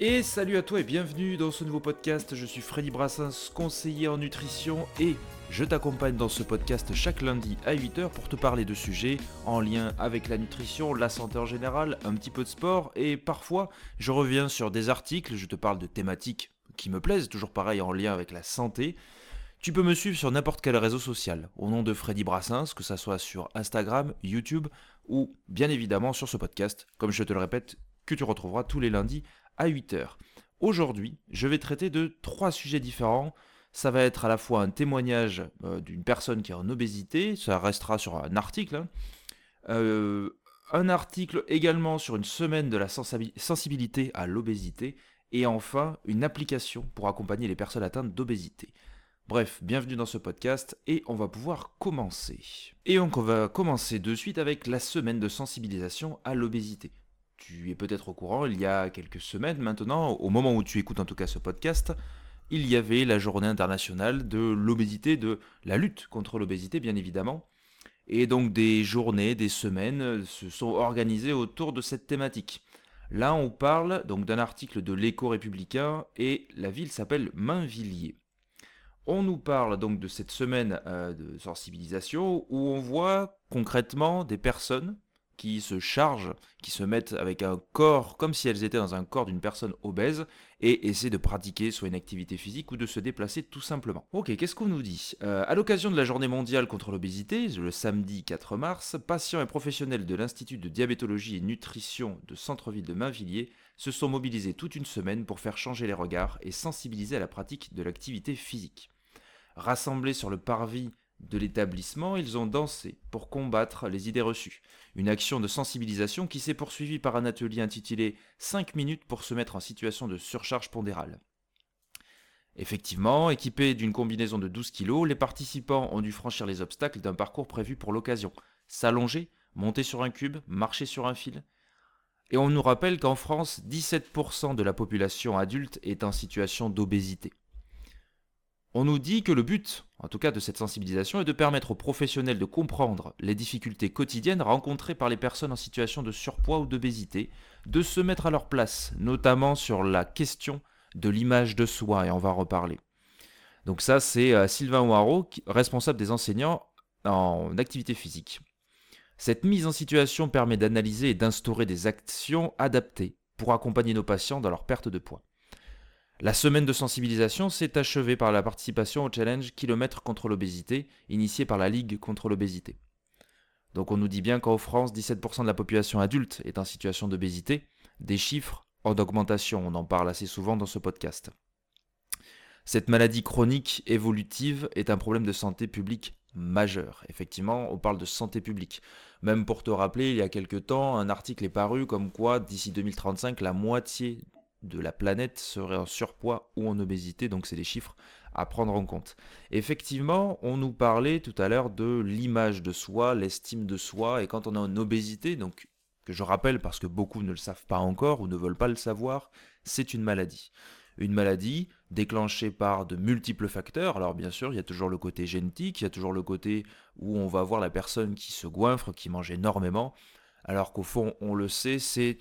Et salut à toi et bienvenue dans ce nouveau podcast. Je suis Freddy Brassens, conseiller en nutrition et je t'accompagne dans ce podcast chaque lundi à 8h pour te parler de sujets en lien avec la nutrition, la santé en général, un petit peu de sport et parfois je reviens sur des articles, je te parle de thématiques qui me plaisent, toujours pareil en lien avec la santé. Tu peux me suivre sur n'importe quel réseau social au nom de Freddy Brassens, que ce soit sur Instagram, YouTube ou bien évidemment sur ce podcast, comme je te le répète, que tu retrouveras tous les lundis à 8h. Aujourd'hui, je vais traiter de trois sujets différents. Ça va être à la fois un témoignage euh, d'une personne qui est en obésité, ça restera sur un article, hein. euh, un article également sur une semaine de la sensibilité à l'obésité, et enfin une application pour accompagner les personnes atteintes d'obésité. Bref, bienvenue dans ce podcast et on va pouvoir commencer. Et on va commencer de suite avec la semaine de sensibilisation à l'obésité tu es peut-être au courant, il y a quelques semaines maintenant, au moment où tu écoutes en tout cas ce podcast, il y avait la journée internationale de l'obésité, de la lutte contre l'obésité bien évidemment. Et donc des journées, des semaines se sont organisées autour de cette thématique. Là, on parle donc d'un article de l'Écho républicain et la ville s'appelle Mainvilliers. On nous parle donc de cette semaine euh, de sensibilisation où on voit concrètement des personnes qui se chargent, qui se mettent avec un corps comme si elles étaient dans un corps d'une personne obèse et essaient de pratiquer soit une activité physique ou de se déplacer tout simplement. Ok, qu'est-ce qu'on nous dit? Euh, À l'occasion de la journée mondiale contre l'obésité, le samedi 4 mars, patients et professionnels de l'Institut de diabétologie et nutrition de centre-ville de Mainvilliers se sont mobilisés toute une semaine pour faire changer les regards et sensibiliser à la pratique de l'activité physique. Rassemblés sur le parvis de l'établissement, ils ont dansé pour combattre les idées reçues. Une action de sensibilisation qui s'est poursuivie par un atelier intitulé 5 minutes pour se mettre en situation de surcharge pondérale. Effectivement, équipés d'une combinaison de 12 kg, les participants ont dû franchir les obstacles d'un parcours prévu pour l'occasion. S'allonger, monter sur un cube, marcher sur un fil. Et on nous rappelle qu'en France, 17% de la population adulte est en situation d'obésité. On nous dit que le but, en tout cas de cette sensibilisation, est de permettre aux professionnels de comprendre les difficultés quotidiennes rencontrées par les personnes en situation de surpoids ou d'obésité, de se mettre à leur place, notamment sur la question de l'image de soi, et on va reparler. Donc ça, c'est euh, Sylvain Ouaro, responsable des enseignants en activité physique. Cette mise en situation permet d'analyser et d'instaurer des actions adaptées pour accompagner nos patients dans leur perte de poids. La semaine de sensibilisation s'est achevée par la participation au challenge Kilomètre contre l'obésité, initié par la Ligue contre l'obésité. Donc on nous dit bien qu'en France, 17% de la population adulte est en situation d'obésité, des chiffres en augmentation, on en parle assez souvent dans ce podcast. Cette maladie chronique évolutive est un problème de santé publique majeur. Effectivement, on parle de santé publique. Même pour te rappeler, il y a quelque temps, un article est paru comme quoi d'ici 2035, la moitié de la planète serait en surpoids ou en obésité, donc c'est des chiffres à prendre en compte. Effectivement, on nous parlait tout à l'heure de l'image de soi, l'estime de soi, et quand on est en obésité, donc que je rappelle parce que beaucoup ne le savent pas encore ou ne veulent pas le savoir, c'est une maladie. Une maladie déclenchée par de multiples facteurs. Alors bien sûr, il y a toujours le côté génétique, il y a toujours le côté où on va voir la personne qui se goinfre, qui mange énormément, alors qu'au fond, on le sait, c'est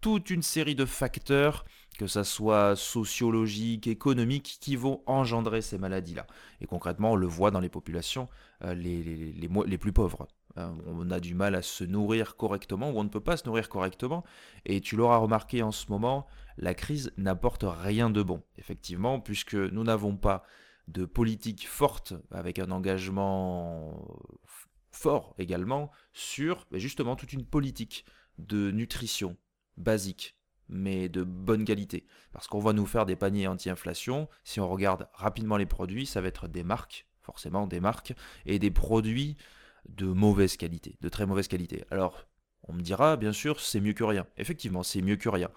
toute une série de facteurs, que ce soit sociologiques, économiques, qui vont engendrer ces maladies-là. Et concrètement, on le voit dans les populations euh, les, les, les, plus pauvres. Hein. on a du mal à se nourrir correctement, ou on ne peut pas se nourrir correctement. Et tu l'auras remarqué en ce moment, la crise n'apporte rien de bon, effectivement, puisque nous n'avons pas de politique forte, avec un engagement fort également, sur ben, justement toute une politique de nutrition, basique, mais de bonne qualité. Parce qu'on va nous faire des paniers anti-inflation. Si on regarde rapidement les produits, ça va être des marques, forcément des marques, et des produits de mauvaise qualité, de très mauvaise qualité. Alors, on me dira, bien sûr, c'est mieux que rien. Effectivement, c'est mieux que rien.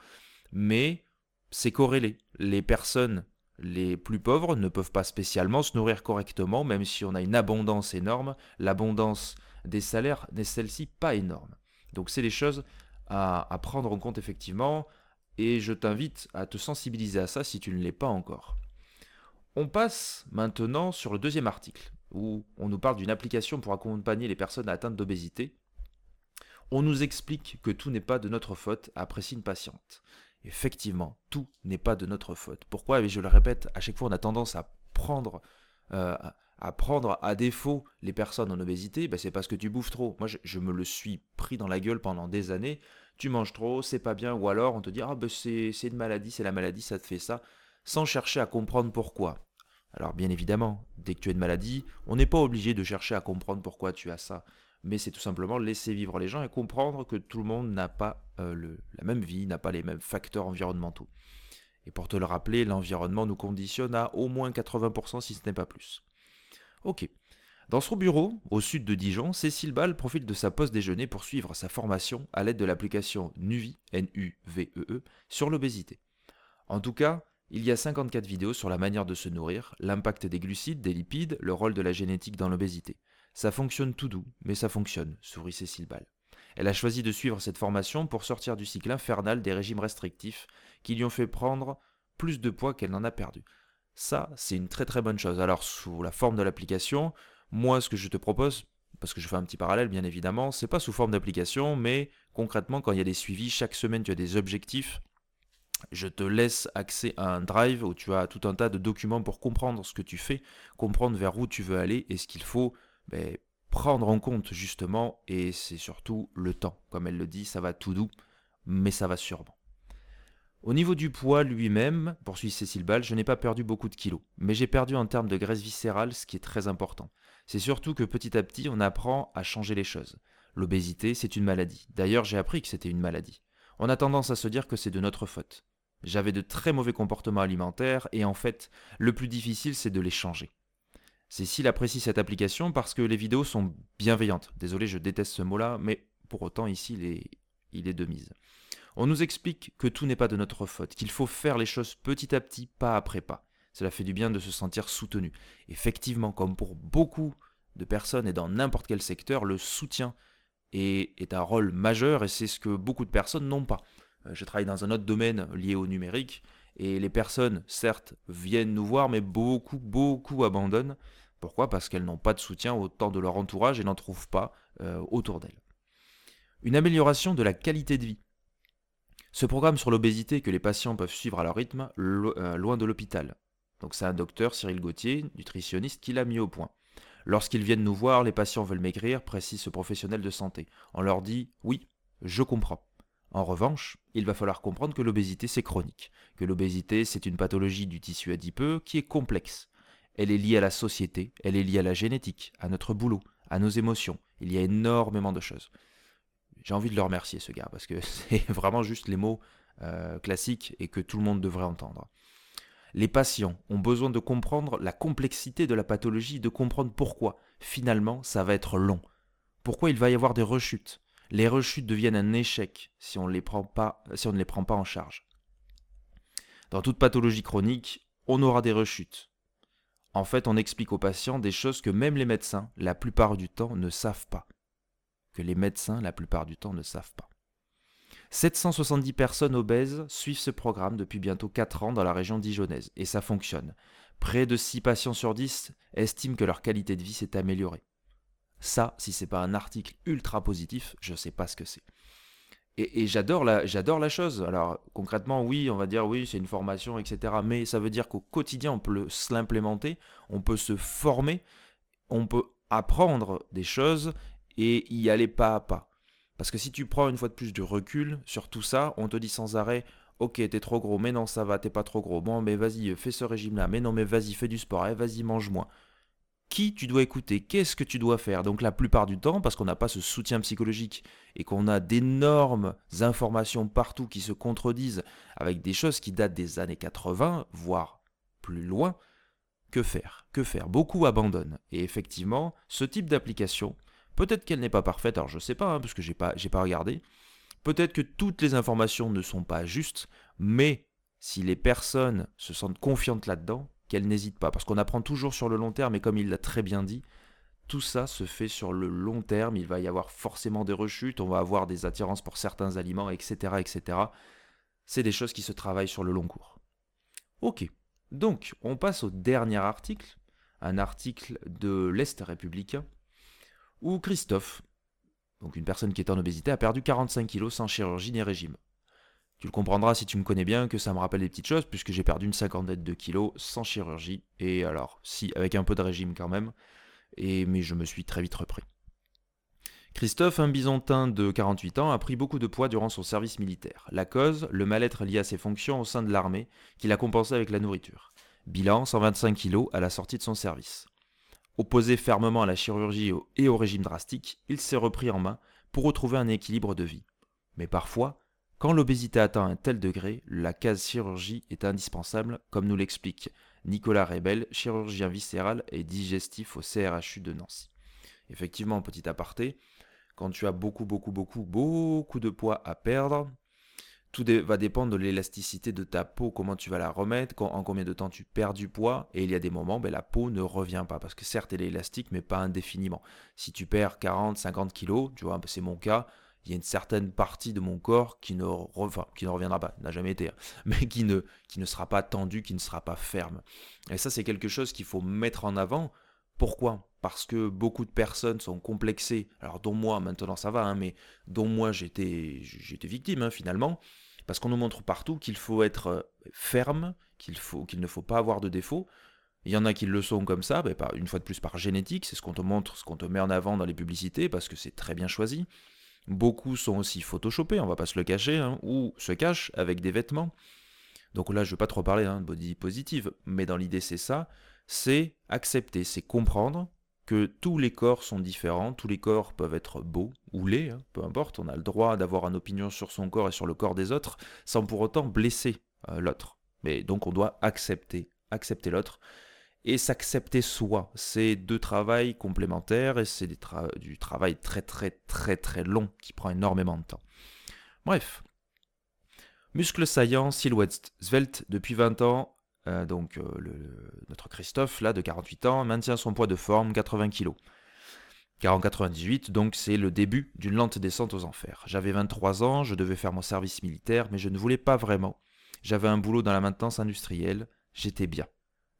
Mais c'est corrélé. Les personnes les plus pauvres ne peuvent pas spécialement se nourrir correctement, même si on a une abondance énorme. L'abondance des salaires n'est celle-ci pas énorme. Donc c'est des choses à, prendre en compte effectivement, et je t'invite à te sensibiliser à ça si tu ne l'es pas encore. On passe maintenant sur le deuxième article, où on nous parle d'une application pour accompagner les personnes atteintes d'obésité. On nous explique que tout n'est pas de notre faute, apprécie une patiente. Effectivement, tout n'est pas de notre faute. Pourquoi? Et je le répète, à chaque fois on a tendance à prendre, euh, à prendre à défaut les personnes en obésité, ben c'est parce que tu bouffes trop. Moi je, me le suis pris dans la gueule pendant des années. Tu manges trop, c'est pas bien, ou alors on te dit ah ben c'est une maladie, c'est la maladie, ça te fait ça, sans chercher à comprendre pourquoi. Alors bien évidemment, dès que tu as une maladie, on n'est pas obligé de chercher à comprendre pourquoi tu as ça mais c'est tout simplement laisser vivre les gens et comprendre que tout le monde n'a pas euh, la même vie, n'a pas les mêmes facteurs environnementaux. Et pour te le rappeler, l'environnement nous conditionne à au moins 80% si ce n'est pas plus. Ok. Dans son bureau, au sud de Dijon, Cécile Ball profite de sa pause déjeuner pour suivre sa formation à l'aide de l'application NUVI, N-U-V-E-E, sur l'obésité. En tout cas, il y a 54 vidéos sur la manière de se nourrir, l'impact des glucides, des lipides, le rôle de la génétique dans l'obésité. Ça fonctionne tout doux, mais ça fonctionne, sourit Cécile Ball. Elle a choisi de suivre cette formation pour sortir du cycle infernal des régimes restrictifs qui lui ont fait prendre plus de poids qu'elle n'en a perdu. Ça, c'est une très très bonne chose. Alors, sous la forme de l'application, moi, ce que je te propose, parce que je fais un petit parallèle bien évidemment, c'est pas sous forme d'application, mais concrètement, quand il y a des suivis, chaque semaine tu as des objectifs. Je te laisse accès à un drive où tu as tout un tas de documents pour comprendre ce que tu fais, comprendre vers où tu veux aller et ce qu'il faut ben, prendre en compte justement, et c'est surtout le temps. Comme elle le dit, ça va tout doux, mais ça va sûrement. Au niveau du poids lui-même, poursuit Cécile Ball, je n'ai pas perdu beaucoup de kilos, mais j'ai perdu en termes de graisse viscérale, ce qui est très important. C'est surtout que petit à petit, on apprend à changer les choses. L'obésité, c'est une maladie. D'ailleurs, j'ai appris que c'était une maladie. On a tendance à se dire que c'est de notre faute. J'avais de très mauvais comportements alimentaires, et en fait, le plus difficile, c'est de les changer. Cécile apprécie cette application parce que les vidéos sont bienveillantes. Désolé, je déteste ce mot-là, mais pour autant ici, il est, il est de mise. On nous explique que tout n'est pas de notre faute, qu'il faut faire les choses petit à petit, pas après pas. Cela fait du bien de se sentir soutenu. Effectivement, comme pour beaucoup de personnes et dans n'importe quel secteur, le soutien est, un rôle majeur et c'est ce que beaucoup de personnes n'ont pas. Euh, je travaille dans un autre domaine lié au numérique et les personnes, certes, viennent nous voir, mais beaucoup, beaucoup abandonnent pourquoi? Parce qu'elles n'ont pas de soutien autant de leur entourage et n'en trouvent pas euh, autour d'elles. Une amélioration de la qualité de vie. Ce programme sur l'obésité que les patients peuvent suivre à leur rythme, euh, loin de l'hôpital. Donc c'est un docteur, Cyril Gauthier, nutritionniste, qui l'a mis au point. Lorsqu'ils viennent nous voir, les patients veulent maigrir, précise ce professionnel de santé. On leur dit oui, je comprends. En revanche, il va falloir comprendre que l'obésité c'est chronique, que l'obésité c'est une pathologie du tissu adipeux qui est complexe, elle est liée à la société, elle est liée à la génétique, à notre boulot, à nos émotions. Il y a énormément de choses. J'ai envie de le remercier, ce gars, parce que c'est vraiment juste les mots euh, classiques et que tout le monde devrait entendre. Les patients ont besoin de comprendre la complexité de la pathologie, de comprendre pourquoi. Finalement, ça va être long. Pourquoi il va y avoir des rechutes? Les rechutes deviennent un échec si on, ne les prend pas en charge. Dans toute pathologie chronique, on aura des rechutes. En fait, on explique aux patients des choses que même les médecins, la plupart du temps, ne savent pas. Que les médecins, la plupart du temps, ne savent pas. 770 personnes obèses suivent ce programme depuis bientôt 4 ans dans la région dijonnaise, et ça fonctionne. Près de 6 patients sur 10 estiment que leur qualité de vie s'est améliorée. Ça, si c'est pas un article ultra positif, je sais pas ce que c'est. Et, j'adore la, la chose. Alors concrètement, oui, on va dire oui, c'est une formation, etc. Mais ça veut dire qu'au quotidien, on peut l'implémenter, on peut se former, on peut apprendre des choses et y aller pas à pas. Parce que si tu prends une fois de plus du recul sur tout ça, on te dit sans arrêt, ok, t'es trop gros, mais non, ça va, t'es pas trop gros. Bon, mais vas-y, fais ce régime-là. Mais non, mais vas-y, fais du sport, eh, vas-y, mange moins qui tu dois écouter, qu'est-ce que tu dois faire? Donc la plupart du temps, parce qu'on n'a pas ce soutien psychologique et qu'on a d'énormes informations partout qui se contredisent avec des choses qui datent des années 80, voire plus loin, que faire? Que faire? Beaucoup abandonnent. Et effectivement, ce type d'application, peut-être qu'elle n'est pas parfaite, alors je ne sais pas, hein, parce que j'ai pas, pas regardé. Peut-être que toutes les informations ne sont pas justes, mais si les personnes se sentent confiantes là-dedans, qu'elle n'hésite pas. Parce qu'on apprend toujours sur le long terme, et comme il l'a très bien dit, tout ça se fait sur le long terme. Il va y avoir forcément des rechutes, on va avoir des attirances pour certains aliments, etc. etc. C'est des choses qui se travaillent sur le long cours. Ok, donc on passe au dernier article, un article de l'Est républicain, où Christophe, donc une personne qui est en obésité, a perdu 45 kilos sans chirurgie ni régime. Tu le comprendras si tu me connais bien que ça me rappelle des petites choses, puisque j'ai perdu une cinquantaine de kilos sans chirurgie, et alors, si, avec un peu de régime quand même, et, mais je me suis très vite repris. Christophe, un bisontin de 48 ans, a pris beaucoup de poids durant son service militaire. La cause, le mal-être lié à ses fonctions au sein de l'armée, qu'il a compensé avec la nourriture. Bilan, 125 kg à la sortie de son service. Opposé fermement à la chirurgie et au régime drastique, il s'est repris en main pour retrouver un équilibre de vie. Mais parfois, quand l'obésité atteint un tel degré, la case chirurgie est indispensable, comme nous l'explique Nicolas Rebel, chirurgien viscéral et digestif au CRHU de Nancy. Effectivement, petit aparté, quand tu as beaucoup, beaucoup, beaucoup, beaucoup de poids à perdre, tout va dépendre de l'élasticité de ta peau, comment tu vas la remettre, en combien de temps tu perds du poids. Et il y a des moments, ben, la peau ne revient pas. Parce que certes, elle est élastique, mais pas indéfiniment. Si tu perds 40, 50 kilos, tu vois, c'est mon cas, il y a une certaine partie de mon corps qui ne, qui reviendra pas, n'a jamais été, hein, mais qui ne, qui ne sera pas tendu, qui ne sera pas ferme. Et ça, c'est quelque chose qu'il faut mettre en avant. Pourquoi? Parce que beaucoup de personnes sont complexées, alors dont moi, maintenant ça va, hein, mais dont moi j'étais, j'étais victime hein, finalement, parce qu'on nous montre partout qu'il faut être euh, ferme, qu'il, ne faut pas avoir de défauts. Il y en a qui le sont comme ça, ben, une fois de plus par génétique, c'est ce qu'on te montre, ce qu'on te met en avant dans les publicités, parce que c'est très bien choisi. Beaucoup sont aussi photoshopés, on va pas se le cacher, hein, ou se cachent avec des vêtements. Donc là, je ne vais pas trop parler hein, de body positive, mais dans l'idée, c'est ça c'est accepter, c'est comprendre que tous les corps sont différents, tous les corps peuvent être beaux ou laids, hein, peu importe, on a le droit d'avoir une opinion sur son corps et sur le corps des autres, sans pour autant blesser euh, l'autre. Mais donc on doit accepter, accepter l'autre, et s'accepter soi. C'est deux travails complémentaires, et c'est du travail très très très très long, qui prend énormément de temps. Bref. Muscles saillants, silhouette svelte depuis 20 ans, euh, donc euh, notre Christophe, là, de 48 ans, maintient son poids de forme, 80 kg. Car en 98, donc c'est le début d'une lente descente aux enfers. J'avais 23 ans, je devais faire mon service militaire, mais je ne voulais pas vraiment. J'avais un boulot dans la maintenance industrielle, j'étais bien.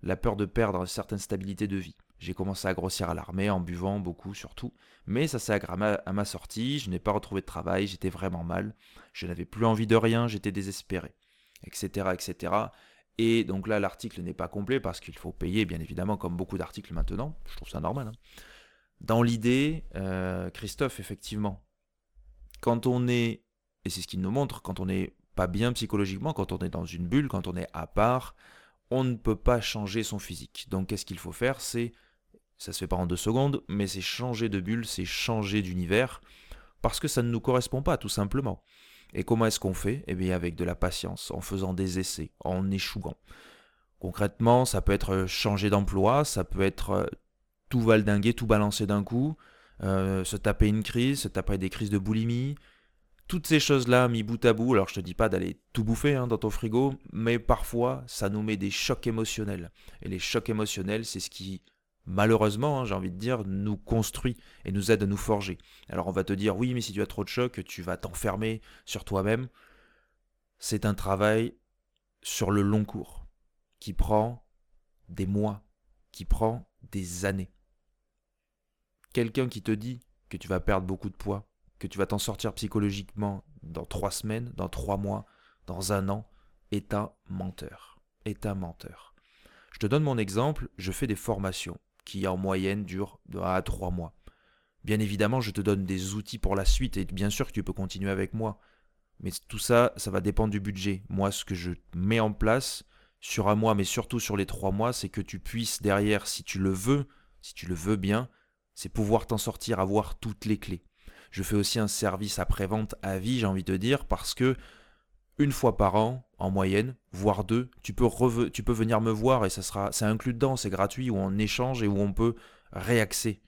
La peur de perdre une certaine stabilité de vie. J'ai commencé à grossir à l'armée en buvant beaucoup surtout, mais ça s'est aggravé à ma sortie, je n'ai pas retrouvé de travail, j'étais vraiment mal, je n'avais plus envie de rien, j'étais désespéré, etc., etc. Et donc là, l'article n'est pas complet parce qu'il faut payer, bien évidemment, comme beaucoup d'articles maintenant. Je trouve ça normal. Hein. Dans l'idée, euh, Christophe, effectivement, quand on est, et c'est ce qu'il nous montre, quand on n'est pas bien psychologiquement, quand on est dans une bulle, quand on est à part, on ne peut pas changer son physique. Donc qu'est-ce qu'il faut faire? C'est, ça se fait pas en deux secondes, mais c'est changer de bulle, c'est changer d'univers, parce que ça ne nous correspond pas, tout simplement. Et comment est-ce qu'on fait? Eh bien avec de la patience, en faisant des essais, en échouant. Concrètement, ça peut être euh, changer d'emploi, ça peut être euh, tout valdinguer, tout balancer d'un coup, euh, se taper une crise, se taper des crises de boulimie. Toutes ces choses-là mis bout à bout, alors je te dis pas d'aller tout bouffer hein, dans ton frigo, mais parfois ça nous met des chocs émotionnels. Et les chocs émotionnels, c'est ce qui malheureusement, hein, j'ai envie de dire, nous construit et nous aide à nous forger. Alors on va te dire, oui, mais si tu as trop de chocs, tu vas t'enfermer sur toi-même. C'est un travail sur le long cours, qui prend des mois, qui prend des années. Quelqu'un qui te dit que tu vas perdre beaucoup de poids, que tu vas t'en sortir psychologiquement dans trois semaines, dans trois mois, dans un an, est un menteur. Est un menteur. Je te donne mon exemple, je fais des formations qui en moyenne dure 2 à 3 mois. Bien évidemment, je te donne des outils pour la suite et bien sûr que tu peux continuer avec moi. Mais tout ça, ça va dépendre du budget. Moi, ce que je mets en place sur un mois, mais surtout sur les trois mois, c'est que tu puisses derrière, si tu le veux, si tu le veux bien, c'est pouvoir t'en sortir, avoir toutes les clés. Je fais aussi un service après-vente à vie, j'ai envie de dire, parce que une fois par an, en moyenne, voire deux, tu peux, tu peux venir me voir et ça sera, c'est inclus dedans, c'est gratuit, où on échange et où on peut réaxer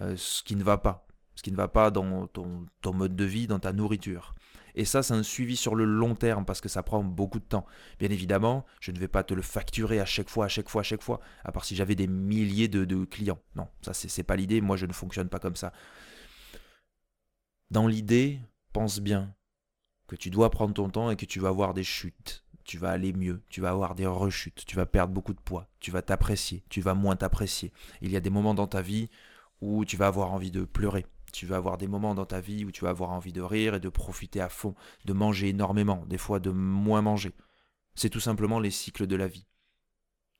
euh, ce qui ne va pas, ce qui ne va pas dans ton, ton mode de vie, dans ta nourriture. Et ça, c'est un suivi sur le long terme parce que ça prend beaucoup de temps. Bien évidemment, je ne vais pas te le facturer à chaque fois, à chaque fois, à chaque fois, à part si j'avais des milliers de, de clients. Non, ça, c'est pas l'idée. Moi, je ne fonctionne pas comme ça. Dans l'idée, pense bien, que tu dois prendre ton temps et que tu vas avoir des chutes. Tu vas aller mieux, tu vas avoir des rechutes, tu vas perdre beaucoup de poids, tu vas t'apprécier, tu vas moins t'apprécier. Il y a des moments dans ta vie où tu vas avoir envie de pleurer, Tu vas avoir des moments dans ta vie où tu vas avoir envie de rire et de profiter à fond, de manger énormément, des fois de moins manger. C'est tout simplement les cycles de la vie.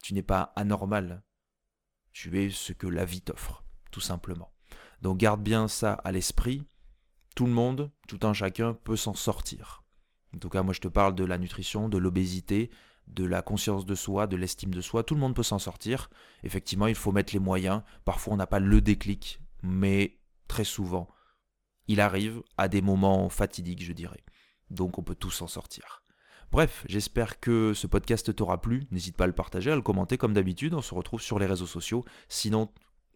Tu n'es pas anormal. Tu es ce que la vie t'offre, tout simplement. Donc garde bien ça à l'esprit. Tout le monde, tout un chacun peut s'en sortir. En tout cas, moi je te parle de la nutrition, de l'obésité, de la conscience de soi, de l'estime de soi. Tout le monde peut s'en sortir. Effectivement, il faut mettre les moyens. Parfois, on n'a pas le déclic, mais très souvent, il arrive à des moments fatidiques, je dirais. Donc, on peut tous s'en sortir. Bref, j'espère que ce podcast t'aura plu. N'hésite pas à le partager, à le commenter comme d'habitude. On se retrouve sur les réseaux sociaux. Sinon,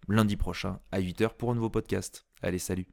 lundi prochain à 8h pour un nouveau podcast. Allez, salut